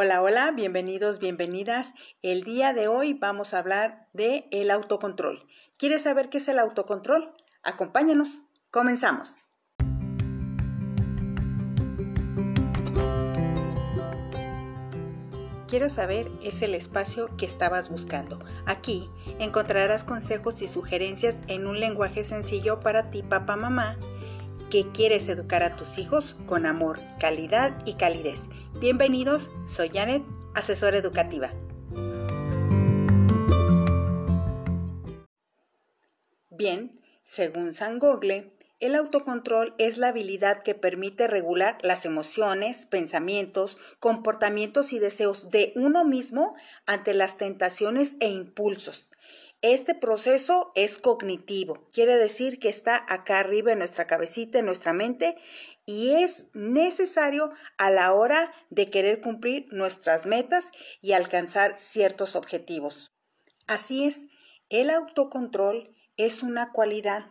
Hola, hola, bienvenidos, bienvenidas. El día de hoy vamos a hablar de el autocontrol. ¿Quieres saber qué es el autocontrol? Acompáñanos. Comenzamos. Quiero saber es el espacio que estabas buscando. Aquí encontrarás consejos y sugerencias en un lenguaje sencillo para ti, papá, mamá, que quieres educar a tus hijos con amor, calidad y calidez. Bienvenidos, soy Janet, asesora educativa. Bien, según San Gogle, el autocontrol es la habilidad que permite regular las emociones, pensamientos, comportamientos y deseos de uno mismo ante las tentaciones e impulsos. Este proceso es cognitivo, quiere decir que está acá arriba en nuestra cabecita, en nuestra mente, y es necesario a la hora de querer cumplir nuestras metas y alcanzar ciertos objetivos. Así es, el autocontrol es una cualidad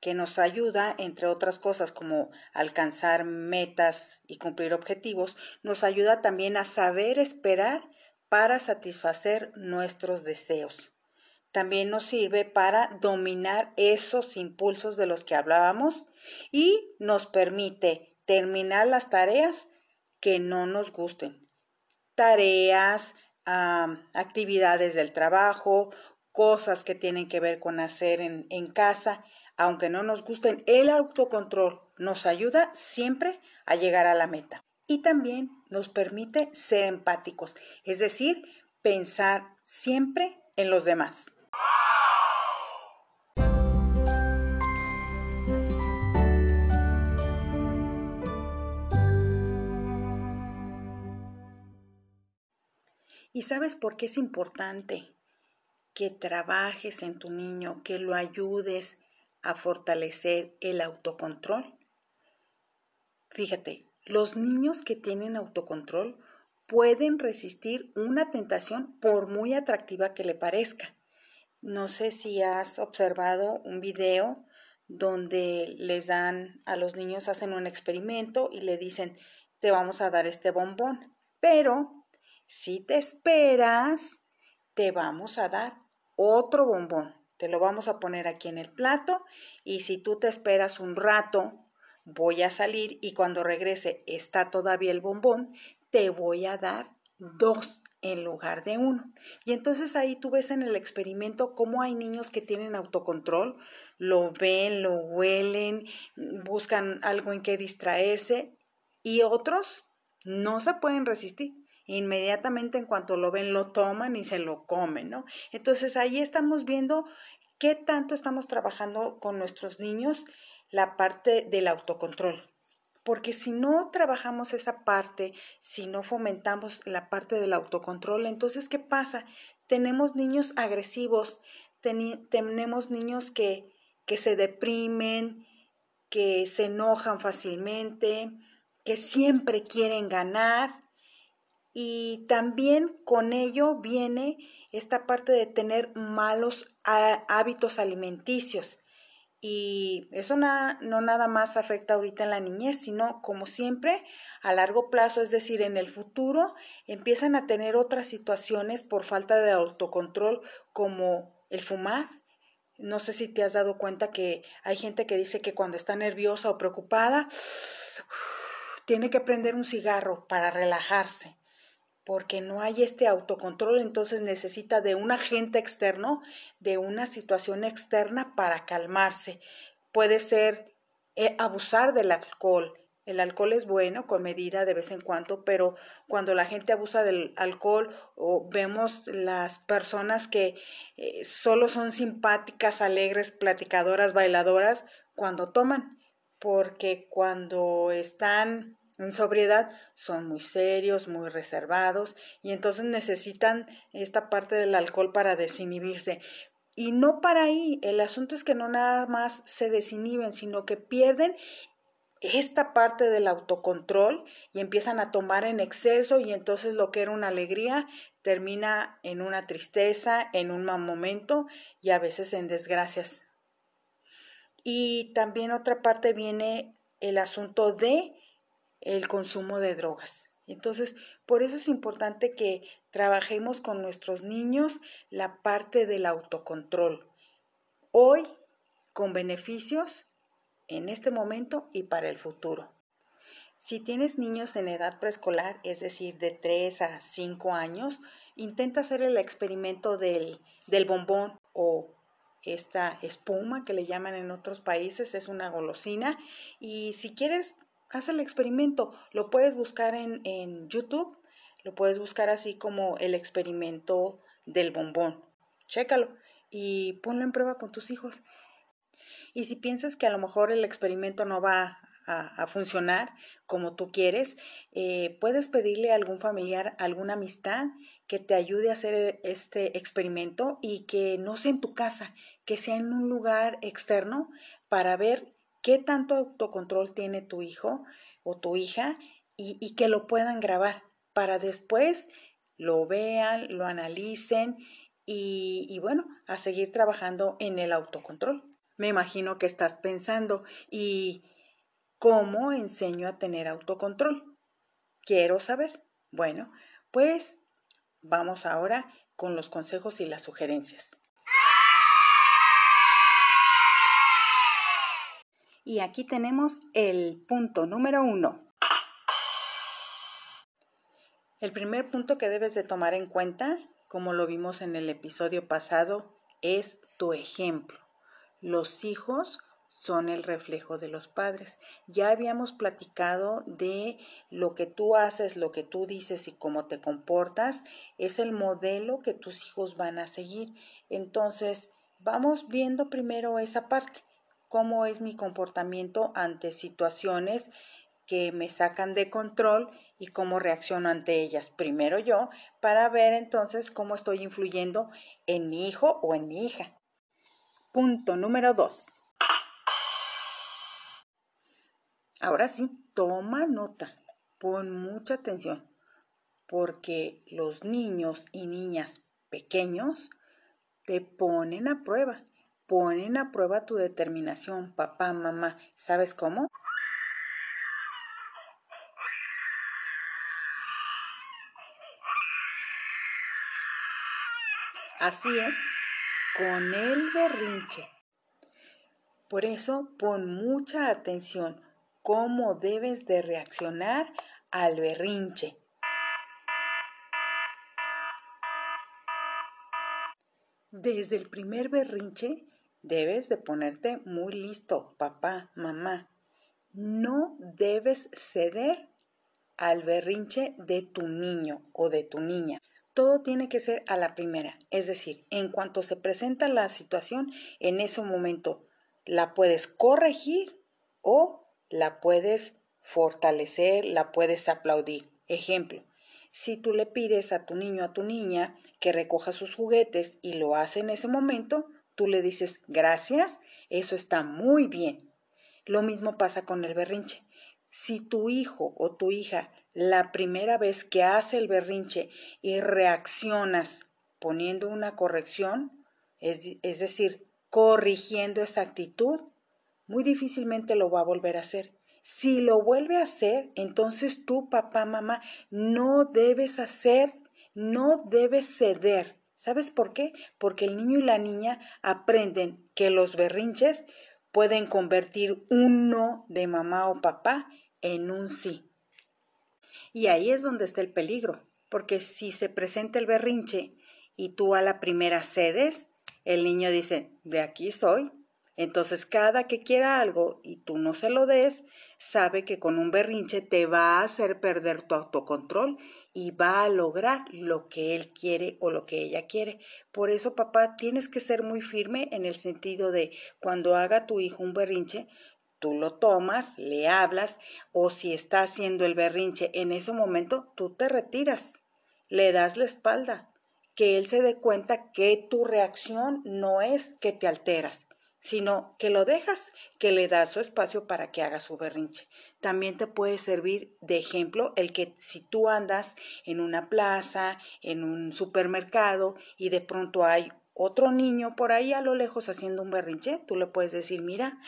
que nos ayuda, entre otras cosas como alcanzar metas y cumplir objetivos, nos ayuda también a saber esperar para satisfacer nuestros deseos. También nos sirve para dominar esos impulsos de los que hablábamos y nos permite terminar las tareas que no nos gusten. Tareas, actividades del trabajo, cosas que tienen que ver con hacer en, en casa aunque no nos gusten, el autocontrol nos ayuda siempre a llegar a la meta. Y también nos permite ser empáticos, es decir, pensar siempre en los demás. ¿Y sabes por qué es importante que trabajes en tu niño, que lo ayudes a fortalecer el autocontrol. Fíjate, los niños que tienen autocontrol pueden resistir una tentación por muy atractiva que le parezca. No sé si has observado un video donde les dan a los niños, hacen un experimento y le dicen, te vamos a dar este bombón, pero si te esperas, te vamos a dar otro bombón. Te lo vamos a poner aquí en el plato y si tú te esperas un rato, voy a salir y cuando regrese está todavía el bombón, te voy a dar dos en lugar de uno. Y entonces ahí tú ves en el experimento cómo hay niños que tienen autocontrol, lo ven, lo huelen, buscan algo en que distraerse y otros no se pueden resistir inmediatamente en cuanto lo ven lo toman y se lo comen, ¿no? Entonces ahí estamos viendo qué tanto estamos trabajando con nuestros niños la parte del autocontrol. Porque si no trabajamos esa parte, si no fomentamos la parte del autocontrol, entonces ¿qué pasa? Tenemos niños agresivos, tenemos niños que, que se deprimen, que se enojan fácilmente, que siempre quieren ganar y también con ello viene esta parte de tener malos hábitos alimenticios. Y eso no nada más afecta ahorita en la niñez, sino como siempre a largo plazo, es decir, en el futuro, empiezan a tener otras situaciones por falta de autocontrol como el fumar. No sé si te has dado cuenta que hay gente que dice que cuando está nerviosa o preocupada, tiene que prender un cigarro para relajarse porque no hay este autocontrol, entonces necesita de un agente externo, de una situación externa para calmarse. Puede ser eh, abusar del alcohol. El alcohol es bueno con medida de vez en cuando, pero cuando la gente abusa del alcohol o vemos las personas que eh, solo son simpáticas, alegres, platicadoras, bailadoras, cuando toman, porque cuando están en sobriedad son muy serios, muy reservados y entonces necesitan esta parte del alcohol para desinhibirse. Y no para ahí, el asunto es que no nada más se desinhiben, sino que pierden esta parte del autocontrol y empiezan a tomar en exceso y entonces lo que era una alegría termina en una tristeza, en un mal momento y a veces en desgracias. Y también otra parte viene el asunto de el consumo de drogas. Entonces, por eso es importante que trabajemos con nuestros niños la parte del autocontrol. Hoy, con beneficios, en este momento y para el futuro. Si tienes niños en edad preescolar, es decir, de 3 a 5 años, intenta hacer el experimento del, del bombón o esta espuma que le llaman en otros países, es una golosina. Y si quieres, haz el experimento. Lo puedes buscar en, en YouTube, lo puedes buscar así como el experimento del bombón. Chécalo y ponlo en prueba con tus hijos. Y si piensas que a lo mejor el experimento no va a, funcionar como tú quieres, eh, puedes pedirle a algún familiar, alguna amistad que te ayude a hacer este experimento y que no sea en tu casa, que sea en un lugar externo para ver qué tanto autocontrol tiene tu hijo o tu hija y, que lo puedan grabar para después lo vean, lo analicen y, bueno, a seguir trabajando en el autocontrol. Me imagino que estás pensando, ¿y cómo enseño a tener autocontrol? Quiero saber. Bueno, pues vamos ahora con los consejos y las sugerencias. Y aquí tenemos el punto número uno. El primer punto que debes de tomar en cuenta, como lo vimos en el episodio pasado, es tu ejemplo. Los hijos son el reflejo de los padres. Ya habíamos platicado de lo que tú haces, lo que tú dices y cómo te comportas, es el modelo que tus hijos van a seguir. Entonces, vamos viendo primero esa parte, cómo es mi comportamiento ante situaciones que me sacan de control y cómo reacciono ante ellas. Primero yo, para ver entonces cómo estoy influyendo en mi hijo o en mi hija. Punto número dos. Ahora sí, toma nota, pon mucha atención, porque los niños y niñas pequeños te ponen a prueba, ponen a prueba tu determinación, papá, mamá. ¿Sabes cómo? Así es, con el berrinche. Por eso pon mucha atención cómo debes de reaccionar al berrinche. Desde el primer berrinche debes de ponerte muy listo, papá, mamá. No debes ceder al berrinche de tu niño o de tu niña todo tiene que ser a la primera. Es decir, en cuanto se presenta la situación, en ese momento la puedes corregir o la puedes fortalecer, la puedes aplaudir. Ejemplo, si tú le pides a tu niño, a tu niña, que recoja sus juguetes y lo hace en ese momento, tú le dices gracias, eso está muy bien. Lo mismo pasa con el berrinche. Si tu hijo o tu hija la primera vez que hace el berrinche y reaccionas poniendo una corrección, es, es, decir, corrigiendo esa actitud, muy difícilmente lo va a volver a hacer. Si lo vuelve a hacer, entonces tú, papá, mamá, no debes hacer, no debes ceder. ¿Sabes por qué? Porque el niño y la niña aprenden que los berrinches pueden convertir un no de mamá o papá en un sí. Y ahí es donde está el peligro, porque si se presenta el berrinche y tú a la primera cedes, el niño dice, de aquí soy. Entonces cada que quiera algo y tú no se lo des, sabe que con un berrinche te va a hacer perder tu autocontrol y va a lograr lo que él quiere o lo que ella quiere. Por eso, papá, tienes que ser muy firme en el sentido de cuando haga tu hijo un berrinche, tú lo tomas, le hablas o si está haciendo el berrinche en ese momento, tú te retiras, le das la espalda, que él se dé cuenta que tu reacción no es que te alteras, sino que lo dejas, que le das su espacio para que haga su berrinche. También te puede servir de ejemplo el que si tú andas en una plaza, en un supermercado y de pronto hay otro niño por ahí a lo lejos haciendo un berrinche, tú le puedes decir, mira,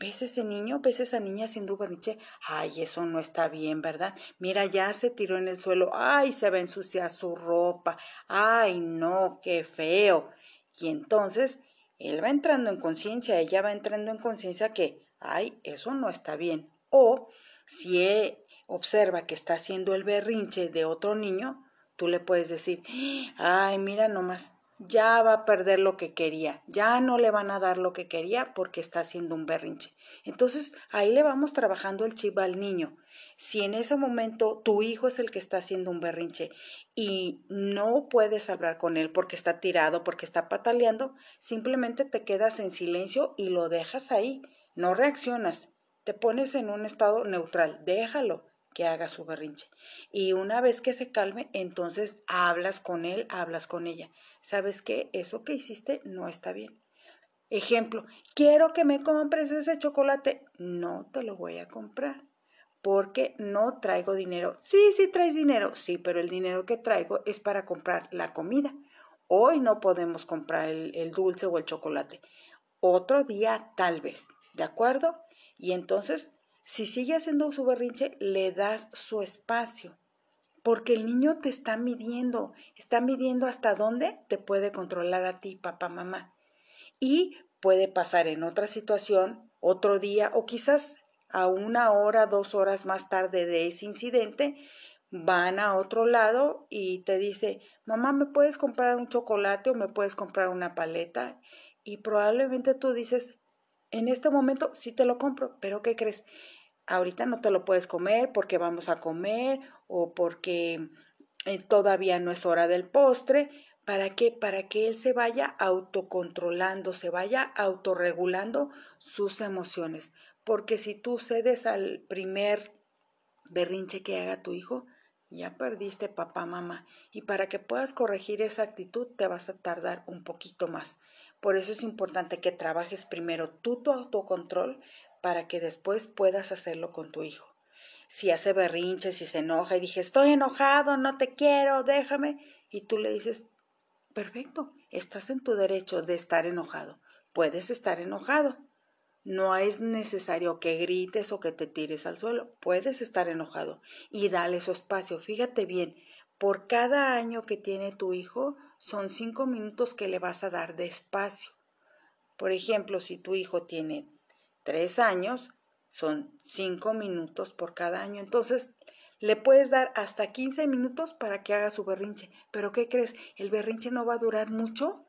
¿ves ese niño? ¿Ves esa niña haciendo un berrinche? Ay, eso no está bien, ¿verdad? Mira, ya se tiró en el suelo, ay, se va a ensuciar su ropa, ay, no, qué feo. Y entonces él va entrando en conciencia, ella va entrando en conciencia que, ay, eso no está bien. O si e, observa que está haciendo el berrinche de otro niño, tú le puedes decir, ay, mira nomás, ya va a perder lo que quería, ya no le van a dar lo que quería porque está haciendo un berrinche. Entonces ahí le vamos trabajando el chip al niño. Si en ese momento tu hijo es el que está haciendo un berrinche y no puedes hablar con él porque está tirado, porque está pataleando, simplemente te quedas en silencio y lo dejas ahí, no reaccionas, te pones en un estado neutral, déjalo que haga su berrinche. Y una vez que se calme, entonces hablas con él, hablas con ella. ¿Sabes qué? Eso que hiciste no está bien. Ejemplo, quiero que me compres ese chocolate. No te lo voy a comprar porque no traigo dinero. Sí, sí traes dinero. Sí, pero el dinero que traigo es para comprar la comida. Hoy no podemos comprar el, el dulce o el chocolate. Otro día tal vez. ¿De acuerdo? Y entonces si sigue haciendo su berrinche, le das su espacio, porque el niño te está midiendo, está midiendo hasta dónde te puede controlar a ti, papá, mamá. Y puede pasar en otra situación, otro día, o quizás a una hora, dos horas más tarde de ese incidente, van a otro lado y te dice, mamá, ¿me puedes comprar un chocolate o me puedes comprar una paleta? Y probablemente tú dices, en este momento sí te lo compro, pero ¿qué crees? Ahorita no te lo puedes comer porque vamos a comer o porque eh, todavía no es hora del postre. ¿Para qué? Para que él se vaya autocontrolando, se vaya autorregulando sus emociones. Porque si tú cedes al primer berrinche que haga tu hijo, ya perdiste papá, mamá. Y para que puedas corregir esa actitud te vas a tardar un poquito más. Por eso es importante que trabajes primero tú tu autocontrol para que después puedas hacerlo con tu hijo. Si hace berrinches, si se enoja y dije, estoy enojado, no te quiero, déjame, y tú le dices, perfecto, estás en tu derecho de estar enojado, puedes estar enojado. No es necesario que grites o que te tires al suelo, puedes estar enojado y dale su espacio. Fíjate bien, por cada año que tiene tu hijo, son cinco minutos que le vas a dar de espacio. Por ejemplo, si tu hijo tiene tres años, son cinco minutos por cada año. Entonces, le puedes dar hasta 15 minutos para que haga su berrinche. Pero ¿qué crees? El berrinche no va a durar mucho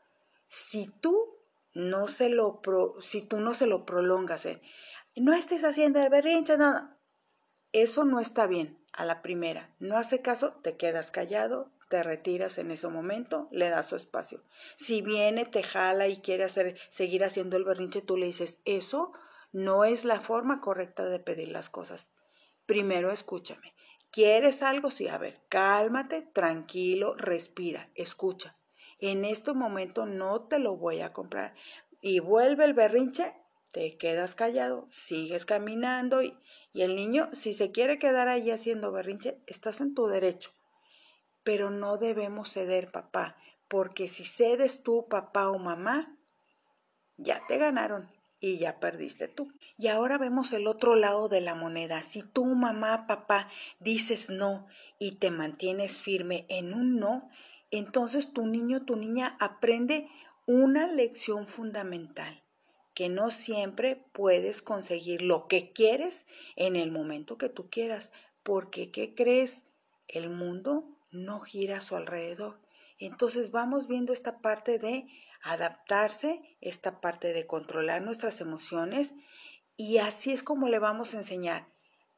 si tú no se lo si tú no se lo prolongas. ¿eh? No estés haciendo el berrinche, no. Eso no está bien a la primera. No hace caso, te quedas callado, te retiras en ese momento, le das su espacio. Si viene, te jala y quiere hacer, seguir haciendo el berrinche, tú le dices, eso no es la forma correcta de pedir las cosas. Primero escúchame. ¿Quieres algo? Sí, a ver, cálmate, tranquilo, respira, escucha. En este momento no te lo voy a comprar. Y vuelve el berrinche, te quedas callado, sigues caminando y, y el niño, si se quiere quedar ahí haciendo berrinche, estás en tu derecho pero no debemos ceder, papá, porque si cedes tú, papá o mamá, ya te ganaron y ya perdiste tú. Y ahora vemos el otro lado de la moneda. Si tú, mamá, papá, dices no y te mantienes firme en un no, entonces tu niño, tu niña aprende una lección fundamental, que no siempre puedes conseguir lo que quieres en el momento que tú quieras, porque ¿qué crees? El mundo no gira a su alrededor. Entonces vamos viendo esta parte de adaptarse, esta parte de controlar nuestras emociones y así es como le vamos a enseñar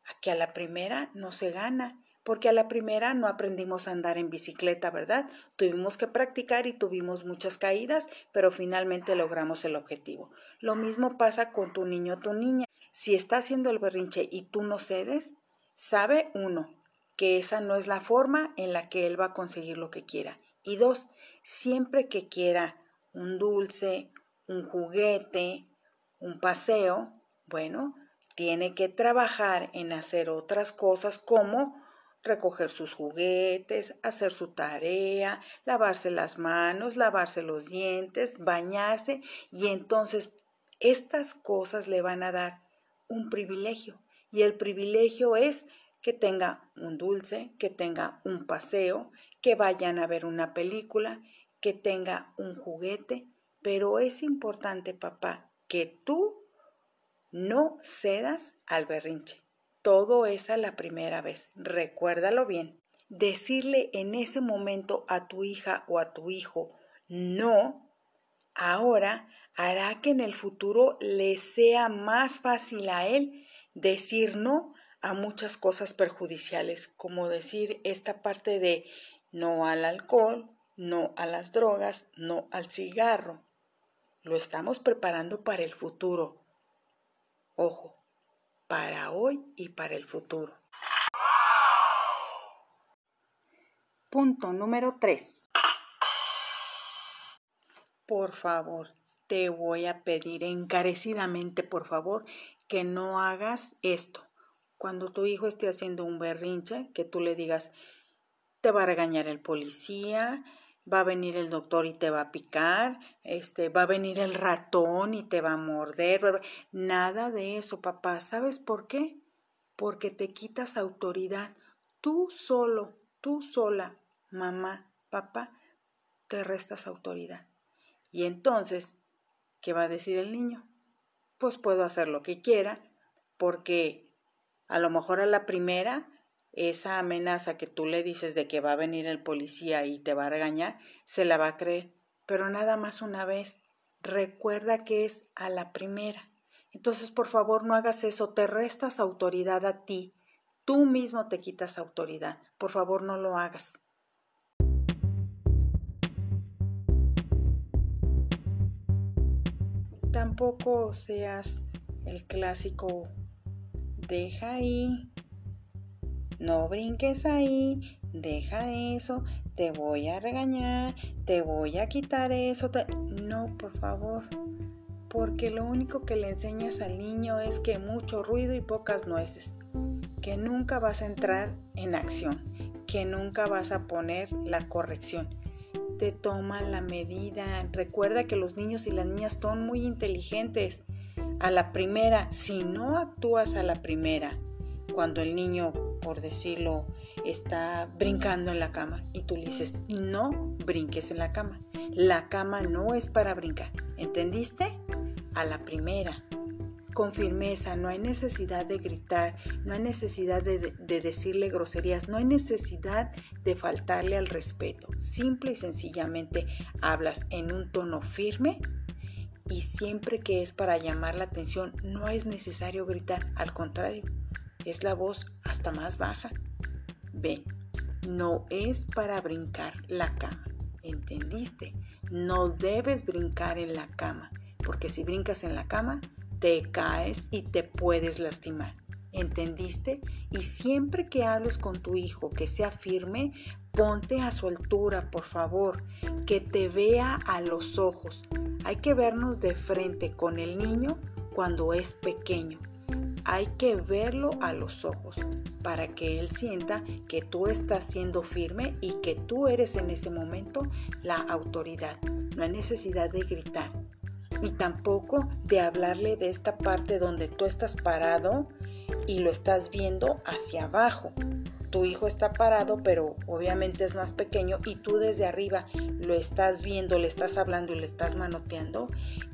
a que a la primera no se gana, porque a la primera no aprendimos a andar en bicicleta, ¿verdad? Tuvimos que practicar y tuvimos muchas caídas, pero finalmente logramos el objetivo. Lo mismo pasa con tu niño o tu niña. Si está haciendo el berrinche y tú no cedes, sabe uno que esa no es la forma en la que él va a conseguir lo que quiera. Y dos, siempre que quiera un dulce, un juguete, un paseo, bueno, tiene que trabajar en hacer otras cosas como recoger sus juguetes, hacer su tarea, lavarse las manos, lavarse los dientes, bañarse y entonces estas cosas le van a dar un privilegio y el privilegio es que tenga un dulce, que tenga un paseo, que vayan a ver una película, que tenga un juguete, pero es importante, papá, que tú no cedas al berrinche. Todo es a la primera vez. Recuérdalo bien. Decirle en ese momento a tu hija o a tu hijo no, ahora hará que en el futuro le sea más fácil a él decir no a muchas cosas perjudiciales, como decir esta parte de no al alcohol, no a las drogas, no al cigarro. Lo estamos preparando para el futuro. Ojo, para hoy y para el futuro. Punto número 3. Por favor, te voy a pedir encarecidamente, por favor, que no hagas esto. Cuando tu hijo esté haciendo un berrinche, que tú le digas, te va a regañar el policía, va a venir el doctor y te va a picar, este, va a venir el ratón y te va a morder, nada de eso, papá. ¿Sabes por qué? Porque te quitas autoridad. Tú solo, tú sola, mamá, papá, te restas autoridad. Y entonces, ¿qué va a decir el niño? Pues puedo hacer lo que quiera, porque a lo mejor a la primera esa amenaza que tú le dices de que va a venir el policía y te va a regañar, se la va a creer. Pero nada más una vez. Recuerda que es a la primera. Entonces, por favor, no hagas eso. Te restas autoridad a ti. Tú mismo te quitas autoridad. Por favor, no lo hagas. Tampoco seas el clásico deja ahí no brinques ahí, deja eso, te voy a regañar, te voy a quitar eso. No, por favor, porque lo único que le enseñas al niño es que mucho ruido y pocas nueces, que nunca vas a entrar en acción, que nunca vas a poner la corrección. Te toman la medida. Recuerda que los niños y las niñas son muy inteligentes. A la primera, si no actúas a la primera, cuando el niño por decirlo, está brincando en la cama y tú le dices, no brinques en la cama. La cama no es para brincar. ¿Entendiste? A la primera. Con firmeza, no hay necesidad de gritar, no hay necesidad de, de decirle groserías, no hay necesidad de faltarle al respeto. Simple y sencillamente hablas en un tono firme y siempre que es para llamar la atención no es necesario gritar, al contrario, es la voz hasta más baja. Ve, no es para brincar la cama. ¿Entendiste? No debes brincar en la cama, porque si brincas en la cama, te caes y te puedes lastimar. ¿Entendiste? Y siempre que hables con tu hijo que sea firme, ponte a su altura, por favor, que te vea a los ojos. Hay que vernos de frente con el niño cuando es pequeño hay que verlo a los ojos para que él sienta que tú estás siendo firme y que tú eres en ese momento la autoridad. No hay necesidad de gritar y tampoco de hablarle de esta parte donde tú estás parado y lo estás viendo hacia abajo. Tu hijo está parado, pero obviamente es más pequeño y tú desde arriba lo estás viendo, le estás hablando y le estás manoteando.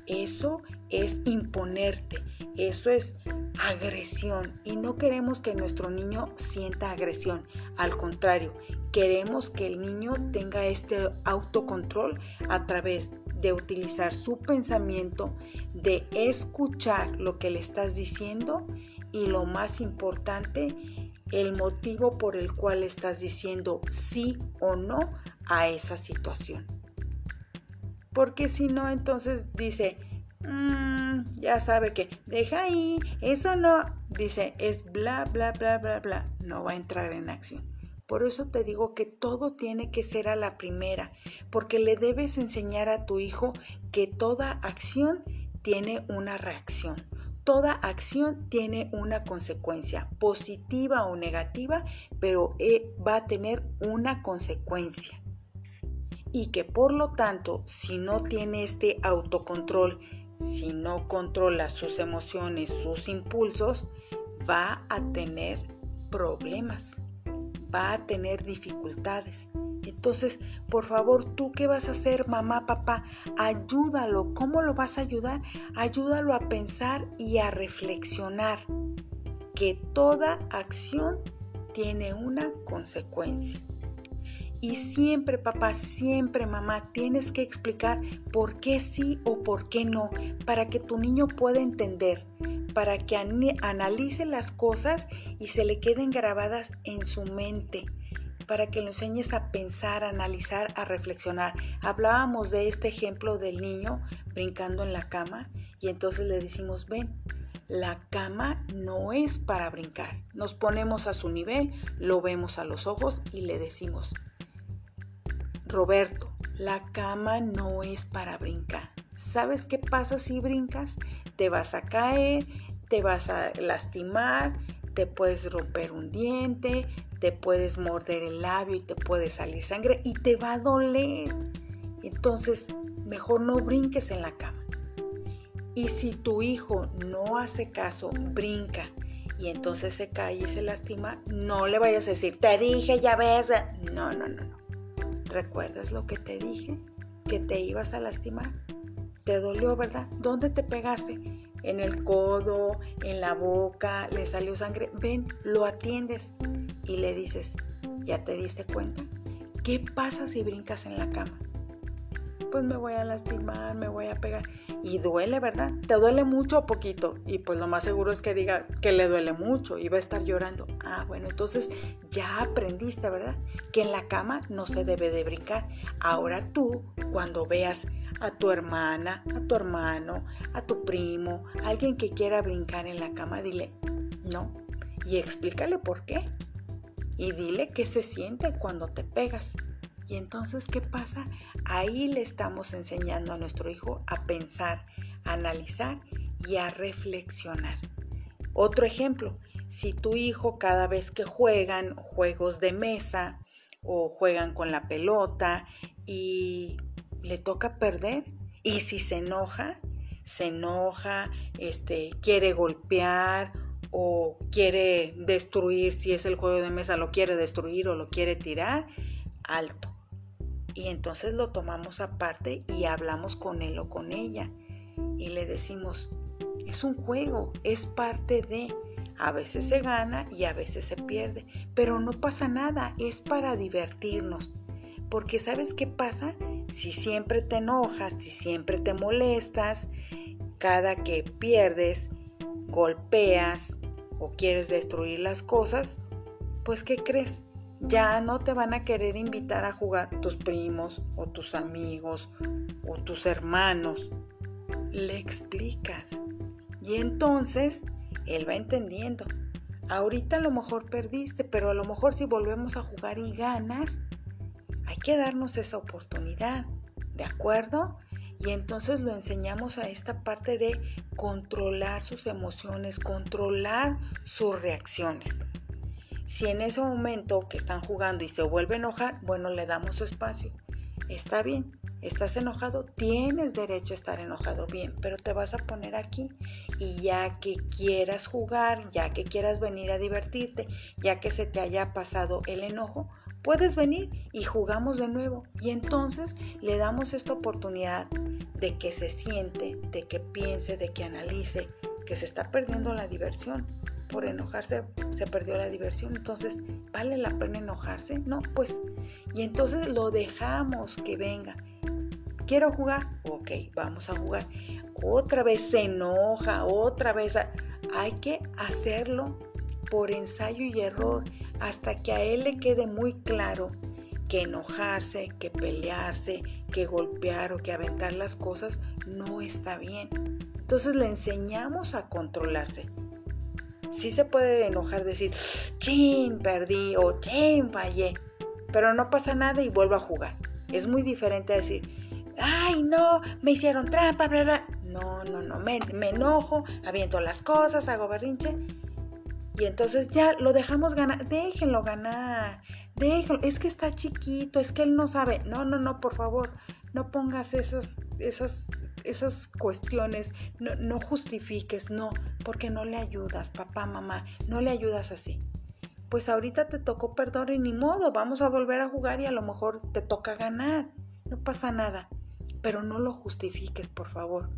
Eso es imponerte, eso es agresión y no queremos que nuestro niño sienta agresión. Al contrario, queremos que el niño tenga este autocontrol a través de utilizar su pensamiento, de escuchar lo que le estás diciendo y lo más importante, el motivo por el cual estás diciendo sí o no a esa situación. Porque si no, entonces dice, Mm, ya sabe que deja ahí, eso no, dice, es bla, bla, bla, bla, bla, no va a entrar en acción. Por eso te digo que todo tiene que ser a la primera, porque le debes enseñar a tu hijo que toda acción tiene una reacción. toda acción tiene una consecuencia, positiva o negativa, pero eh, va a tener una consecuencia. Y que por lo tanto, si no tiene este autocontrol, si no controla sus emociones, sus impulsos, va a tener problemas, va a tener dificultades. Entonces, por favor, tú qué vas a hacer, mamá, papá, ayúdalo. ¿Cómo lo vas a ayudar? Ayúdalo a pensar y a reflexionar que toda acción tiene una consecuencia. Y siempre, papá, siempre, mamá, tienes que explicar por qué sí o por qué no, para que tu niño pueda entender, para que analice las cosas y se le queden grabadas en su mente para que lo enseñes a pensar, a analizar, a reflexionar. Hablábamos de este ejemplo del niño brincando en la cama y entonces le decimos, ven, la cama no es para brincar. Nos ponemos a su nivel, lo vemos a los ojos y le decimos, Roberto, la cama no es para brincar. ¿Sabes qué pasa si brincas? Te vas a caer, te vas a lastimar, te puedes romper un diente, te puedes morder el labio y te puede salir sangre y te va a doler. Entonces, mejor no brinques en la cama. Y si tu hijo no hace caso, brinca y entonces se cae y se lastima, no le vayas a decir, te dije, ya ves. No, no, no, no. ¿Recuerdas lo que te dije? Que te ibas a lastimar. Te dolió, ¿verdad? ¿Dónde te pegaste? En el codo, en la boca, le salió sangre. Ven, lo atiendes y le dices, ¿ya te diste cuenta? ¿Qué pasa si brincas en la cama? Pues me voy a lastimar, me voy a pegar. Y duele, ¿verdad? ¿Te duele mucho o poquito? Y pues lo más seguro es que diga que le duele mucho y va a estar llorando. Ah, bueno, entonces ya aprendiste, ¿verdad? Que en la cama no se debe de brincar. Ahora tú, cuando veas a tu hermana, a tu hermano, a tu primo, alguien que quiera brincar en la cama, dile, no. Y explícale por qué y dile qué se siente cuando te pegas. Y entonces, ¿qué pasa? Ahí le estamos enseñando a nuestro hijo a pensar, a analizar y a reflexionar. Otro ejemplo, si tu hijo cada vez que juegan juegos de mesa o juegan con la pelota y le toca perder, y si se enoja, se enoja, este, quiere golpear o quiere destruir, si es el juego de mesa, lo quiere destruir o lo quiere tirar, alto. Y entonces lo tomamos aparte y hablamos con él o con ella. Y le decimos, es un juego, es parte de... A veces se gana y a veces se pierde, pero no pasa nada, es para divertirnos. Porque ¿sabes qué pasa? Si siempre te enojas, si siempre te molestas, cada que pierdes, golpeas, o quieres destruir las cosas, pues ¿qué crees? Ya no te van a querer invitar a jugar tus primos o tus amigos o tus hermanos. Le explicas. Y entonces él va entendiendo. Ahorita a lo mejor perdiste, pero a lo mejor si volvemos a jugar y ganas, hay que darnos esa oportunidad. ¿De acuerdo? Y entonces lo enseñamos a esta parte de controlar sus emociones, controlar sus reacciones. Si en ese momento que están jugando y se vuelve a enojar, bueno, le damos su espacio. Está bien, estás enojado, tienes derecho a estar enojado bien, pero te vas a poner aquí y ya que quieras jugar, ya que quieras venir a divertirte, ya que se te haya pasado el enojo, puedes venir y jugamos de nuevo. Y entonces le damos esta oportunidad de que se siente, de que piense, de que analice, que se está perdiendo la diversión. Por enojarse se perdió la diversión. Entonces, ¿vale la pena enojarse? No, pues. Y entonces lo dejamos que venga. ¿Quiero jugar? Ok, vamos a jugar. Otra vez se enoja, otra vez. Hay que hacerlo por ensayo y error hasta que a él le quede muy claro que enojarse, que pelearse, que golpear o que aventar las cosas no está bien. Entonces le enseñamos a controlarse. Sí se puede enojar, decir, chin, perdí o chin, fallé, pero no pasa nada y vuelvo a jugar. Es muy diferente a decir, ay, no, me hicieron trampa, bla, bla. No, no, no, me, me enojo, aviento las cosas, hago berrinche. Y entonces ya lo dejamos ganar, déjenlo ganar, déjenlo, es que está chiquito, es que él no sabe. No, no, no, por favor, no pongas esas, esas, esas cuestiones, no, no justifiques, no, porque no le ayudas, papá, mamá, no le ayudas así. Pues ahorita te tocó perdón y ni modo, vamos a volver a jugar y a lo mejor te toca ganar, no pasa nada, pero no lo justifiques, por favor,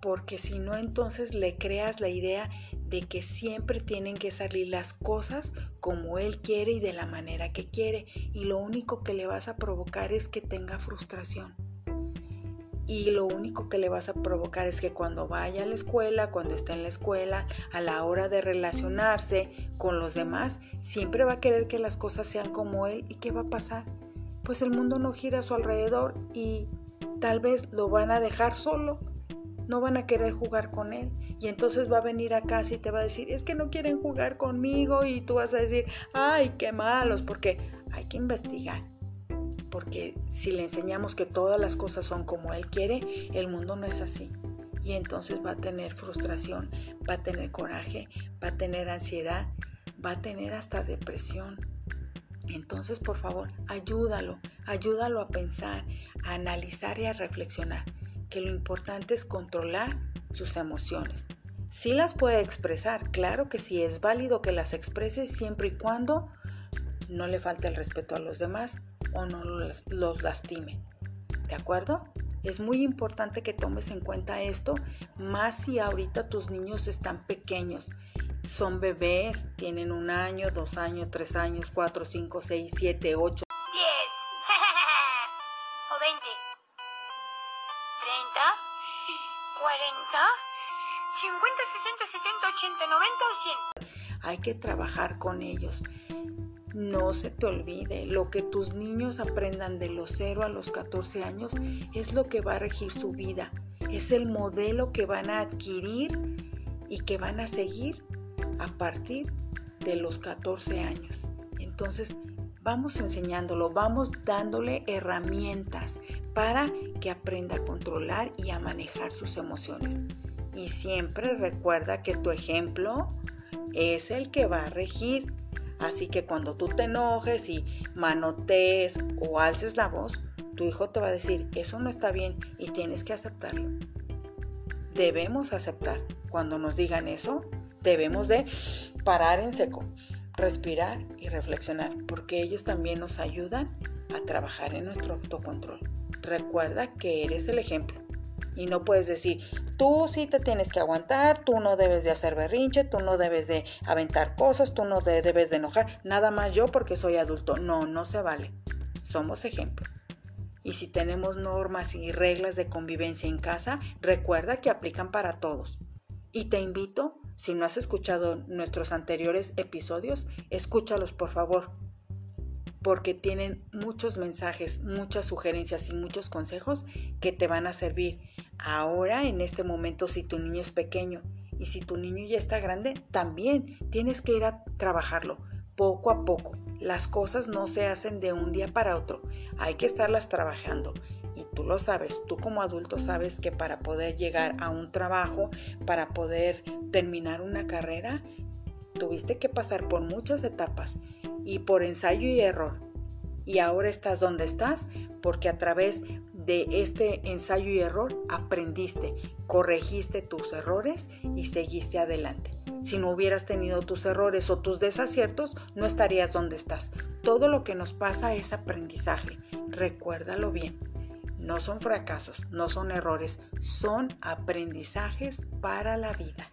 porque si no entonces le creas la idea de que siempre tienen que salir las cosas como él quiere y de la manera que quiere y lo único que le vas a provocar es que tenga frustración. Y lo único que le vas a provocar es que cuando vaya a la escuela, cuando esté en la escuela, a la hora de relacionarse con los demás, siempre va a querer que las cosas sean como él. ¿Y qué va a pasar? Pues el mundo no gira a su alrededor y tal vez lo van a dejar solo no van a querer jugar con él. Y entonces va a venir a casa y te va a decir, es que no quieren jugar conmigo y tú vas a decir, ay, qué malos, porque hay que investigar. Porque si le enseñamos que todas las cosas son como él quiere, el mundo no es así. Y entonces va a tener frustración, va a tener coraje, va a tener ansiedad, va a tener hasta depresión. Entonces, por favor, ayúdalo, ayúdalo a pensar, a analizar y a reflexionar que lo importante es controlar sus emociones. Sí las puede expresar, claro que sí es válido que las exprese siempre y cuando no le falte el respeto a los demás o no los, los lastime. ¿De acuerdo? Es muy importante que tomes en cuenta esto, más si ahorita tus niños están pequeños. Son bebés, tienen un año, dos años, tres años, cuatro, cinco, seis, siete, ocho. 50, 60, 70, 80, 90 o 100. Hay que trabajar con ellos. No se te olvide, lo que tus niños aprendan de los 0 a los 14 años es lo que va a regir su vida. Es el modelo que van a adquirir y que van a seguir a partir de los 14 años. Entonces, vamos enseñándolo, vamos dándole herramientas para que aprenda a controlar y a manejar sus emociones. Y siempre recuerda que tu ejemplo es el que va a regir. Así que cuando tú te enojes y manotees o alces la voz, tu hijo te va a decir, eso no está bien y tienes que aceptarlo. Debemos aceptar. Cuando nos digan eso, debemos de parar en seco, respirar y reflexionar, porque ellos también nos ayudan a trabajar en nuestro autocontrol. Recuerda que eres el ejemplo. Y no puedes decir, tú sí te tienes que aguantar, tú no debes de hacer berrinche, tú no debes de aventar cosas, tú no debes de enojar, nada más yo porque soy adulto. No, no se vale. Somos ejemplo. Y si tenemos normas y reglas de convivencia en casa, recuerda que aplican para todos. Y te invito, si no has escuchado nuestros anteriores episodios, escúchalos por favor porque tienen muchos mensajes, muchas sugerencias y muchos consejos que te van a servir ahora en este momento si tu niño es pequeño y si tu niño ya está grande, también tienes que ir a trabajarlo poco a poco. Las cosas no se hacen de un día para otro, hay que estarlas trabajando. Y tú lo sabes, tú como adulto sabes que para poder llegar a un trabajo, para poder terminar una carrera, tuviste que pasar por muchas etapas y por ensayo y error. Y ahora estás donde estás porque a través de este ensayo y error aprendiste, corregiste tus errores y seguiste adelante. Si no hubieras tenido tus errores o tus desaciertos, no estarías donde estás. Todo lo que nos pasa es aprendizaje. Recuérdalo bien. No son fracasos, no son errores, son aprendizajes para la vida.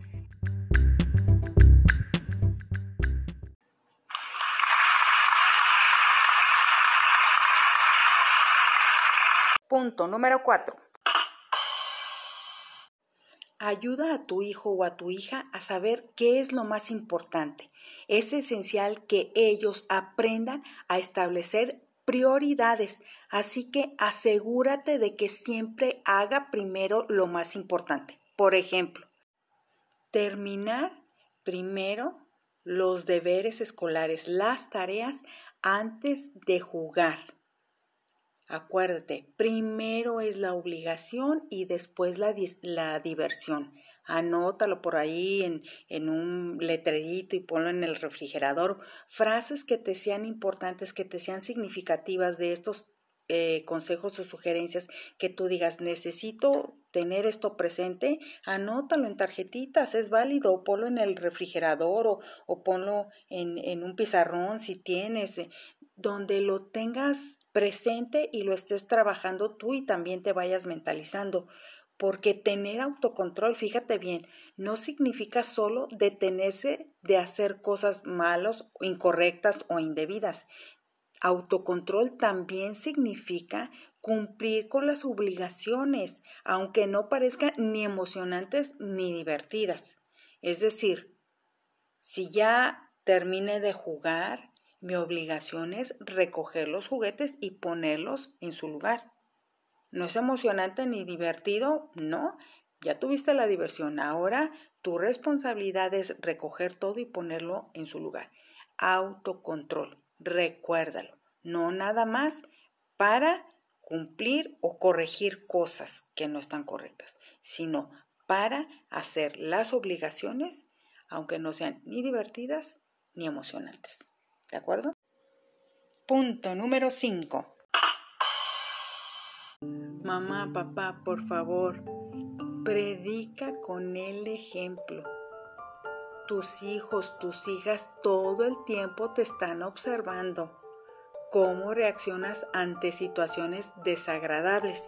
Punto número 4. Ayuda a tu hijo o a tu hija a saber qué es lo más importante. Es esencial que ellos aprendan a establecer prioridades, así que asegúrate de que siempre haga primero lo más importante. Por ejemplo, terminar primero los deberes escolares, las tareas antes de jugar Acuérdate, primero es la obligación y después la, la diversión. Anótalo por ahí en, en, un letrerito y ponlo en el refrigerador. Frases que te sean importantes, que te sean significativas de estos eh, consejos o sugerencias que tú digas, necesito tener esto presente, anótalo en tarjetitas, es válido, ponlo en el refrigerador o, o ponlo en, en un pizarrón si tienes, eh, donde lo tengas presente y lo estés trabajando tú y también te vayas mentalizando. Porque tener autocontrol, fíjate bien, no significa solo detenerse de hacer cosas malas, incorrectas o indebidas. Autocontrol también significa cumplir con las obligaciones, aunque no parezcan ni emocionantes ni divertidas. Es decir, si ya termine de jugar, mi obligación es recoger los juguetes y ponerlos en su lugar. ¿No es emocionante ni divertido? No, ya tuviste la diversión. Ahora tu responsabilidad es recoger todo y ponerlo en su lugar. Autocontrol recuérdalo, no nada más para cumplir o corregir cosas que no están correctas, sino para hacer las obligaciones, aunque no sean ni divertidas ni emocionantes. ¿De acuerdo? Punto número 5. Mamá, papá, por favor, predica con el ejemplo tus hijos, tus hijas todo el tiempo te están observando. Cómo reaccionas ante situaciones desagradables.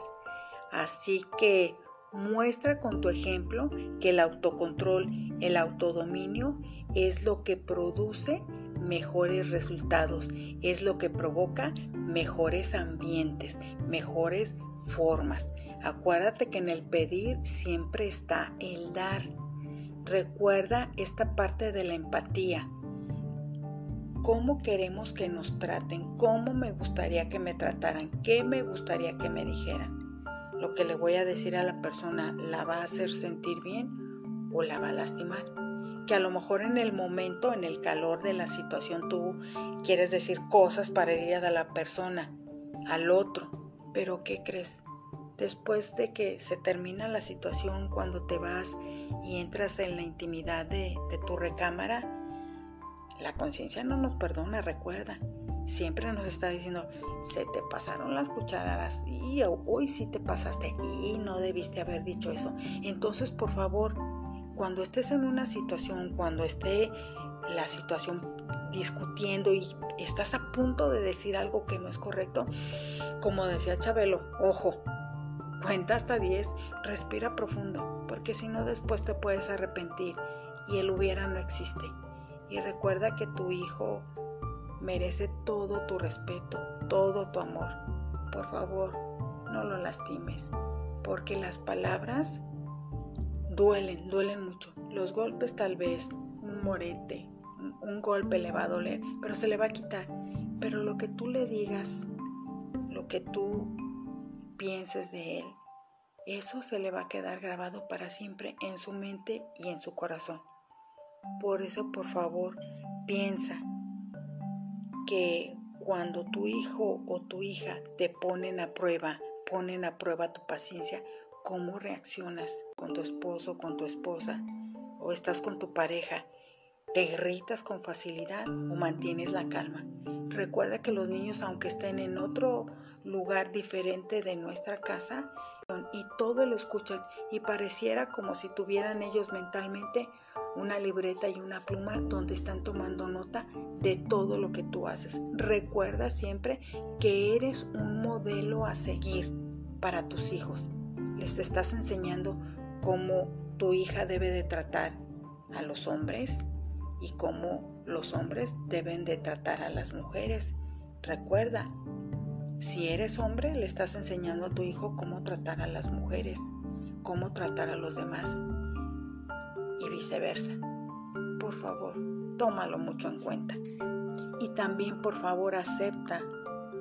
Así que muestra con tu ejemplo que el autocontrol, el autodominio es lo que produce mejores resultados, es lo que provoca mejores ambientes, mejores formas. Acuérdate que en el pedir siempre está el dar. Recuerda esta parte de la empatía. ¿Cómo queremos que nos traten? ¿Cómo me gustaría que me trataran? ¿Qué me gustaría que me dijeran? Lo que le voy a decir a la persona la va a hacer sentir bien o la va a lastimar. Que a lo mejor en el momento, en el calor de la situación, tú quieres decir cosas para herir a la persona, al otro. Pero ¿qué crees? Después de que se termina la situación, cuando te vas y entras en la intimidad de, tu recámara, la conciencia no nos perdona, recuerda. Siempre nos está diciendo, se te pasaron las cucharadas y hoy sí te pasaste y no debiste haber dicho eso. Entonces, por favor, cuando estés en una situación, cuando esté la situación discutiendo y estás a punto de decir algo que no es correcto, como decía Chabelo, ojo, Cuenta hasta 10, respira profundo, porque si no después te puedes arrepentir y el hubiera no existe. Y recuerda que tu hijo merece todo tu respeto, todo tu amor. Por favor, no lo lastimes, porque las palabras duelen, duelen mucho. Los golpes tal vez, un morete, un golpe le va a doler, pero se le va a quitar. Pero lo que tú le digas, lo que tú pienses de él, eso se le va a quedar grabado para siempre en su mente y en su corazón. Por eso, por favor, piensa que cuando tu hijo o tu hija te ponen a prueba, ponen a prueba tu paciencia, cómo reaccionas con tu esposo, con tu esposa, o estás con tu pareja, te irritas con facilidad o mantienes la calma. Recuerda que los niños, aunque estén en otro lugar diferente de nuestra casa y todo lo escuchan y pareciera como si tuvieran ellos mentalmente una libreta y una pluma donde están tomando nota de todo lo que tú haces. Recuerda siempre que eres un modelo a seguir para tus hijos. Les estás enseñando cómo tu hija debe de tratar a los hombres y cómo los hombres deben de tratar a las mujeres. Recuerda, si eres hombre, le estás enseñando a tu hijo cómo tratar a las mujeres, cómo tratar a los demás y viceversa. Por favor, tómalo mucho en cuenta. Y también, por favor, acepta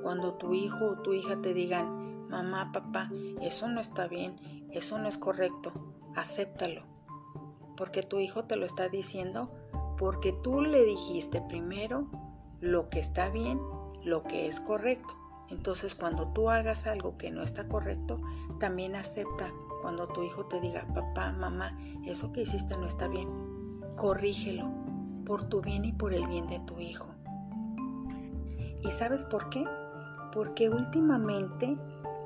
cuando tu hijo o tu hija te digan, mamá, papá, eso no está bien, eso no es correcto, acéptalo. Porque tu hijo te lo está diciendo porque tú le dijiste primero lo que está bien, lo que es correcto Entonces cuando tú hagas algo que no está correcto, también acepta cuando tu hijo te diga, papá, mamá, eso que hiciste no está bien. Corrígelo por tu bien y por el bien de tu hijo. ¿Y sabes por qué? Porque últimamente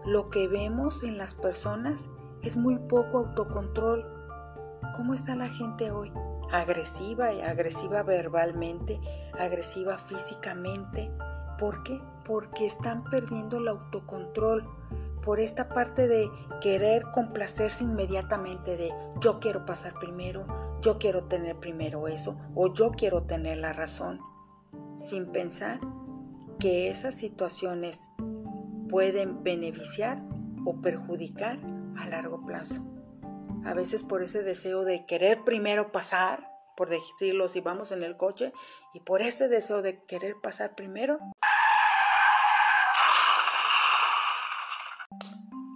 lo que vemos en las personas es muy poco autocontrol. ¿Cómo está la gente hoy? Agresiva, agresiva verbalmente, agresiva físicamente. ¿Por qué? Porque están perdiendo el autocontrol por esta parte de querer complacerse inmediatamente de yo quiero pasar primero, yo quiero tener primero eso o yo quiero tener la razón, sin pensar que esas situaciones pueden beneficiar o perjudicar a largo plazo. A veces por ese deseo de querer primero pasar, por decirlo si vamos en el coche, y por ese deseo de querer pasar primero,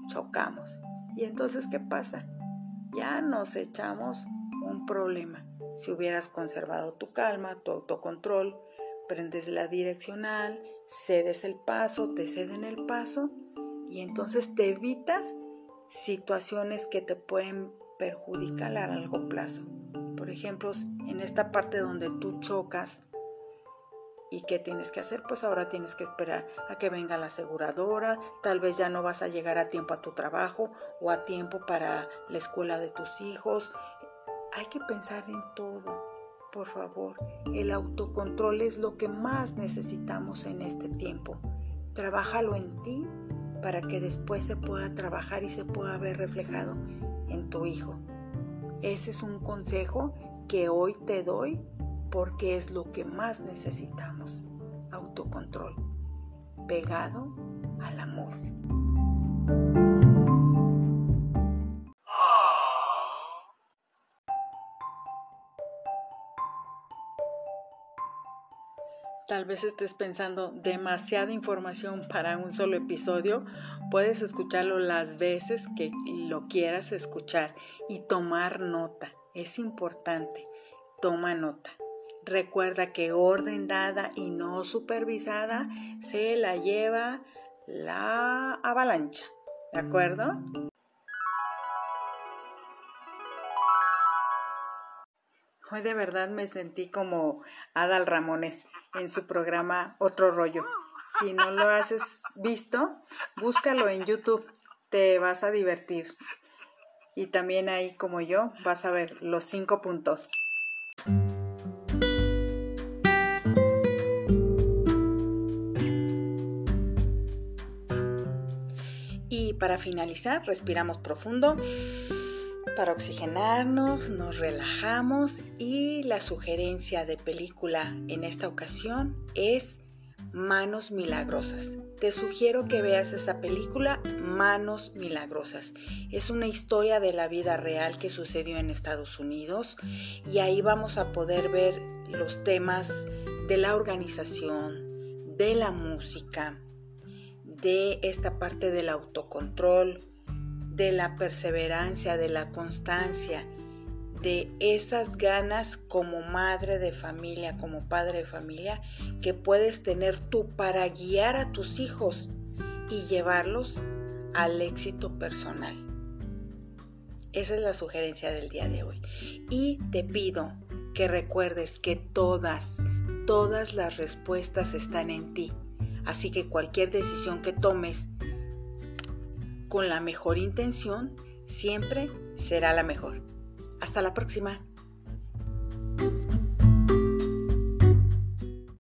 chocamos. ¿Y entonces qué pasa? Ya nos echamos un problema. Si hubieras conservado tu calma, tu autocontrol, prendes la direccional, cedes el paso, te ceden el paso y entonces te evitas situaciones que te pueden perjudicar a largo plazo. Por ejemplo, en esta parte donde tú chocas ¿Y qué tienes que hacer? Pues ahora tienes que esperar a que venga la aseguradora, tal vez ya no vas a llegar a tiempo a tu trabajo o a tiempo para la escuela de tus hijos. Hay que pensar en todo, por favor. El autocontrol es lo que más necesitamos en este tiempo. Trabájalo en ti para que después se pueda trabajar y se pueda ver reflejado en tu hijo. Ese es un consejo que hoy te doy porque es lo que más necesitamos, autocontrol, pegado al amor. Tal vez estés pensando demasiada información para un solo episodio. Puedes escucharlo las veces que lo quieras escuchar y tomar nota. Es importante. Toma nota. Recuerda que orden dada y no supervisada se la lleva la avalancha. ¿De acuerdo? Hoy de verdad me sentí como Adal Ramones en su programa Otro Rollo. Si no lo has visto, búscalo en YouTube, te vas a divertir. Y también ahí como yo vas a ver los cinco puntos. para finalizar, respiramos profundo para oxigenarnos, nos relajamos y la sugerencia de película en esta ocasión es Manos Milagrosas. Te sugiero que veas esa película Manos Milagrosas. Es una historia de la vida real que sucedió en Estados Unidos y ahí vamos a poder ver los temas de la organización, de la música, de esta parte del autocontrol, de la perseverancia, de la constancia, de esas ganas como madre de familia, como padre de familia, que puedes tener tú para guiar a tus hijos y llevarlos al éxito personal. Esa es la sugerencia del día de hoy. Y te pido que recuerdes que todas, todas las respuestas están en ti Así que cualquier decisión que tomes con la mejor intención siempre será la mejor. Hasta la próxima.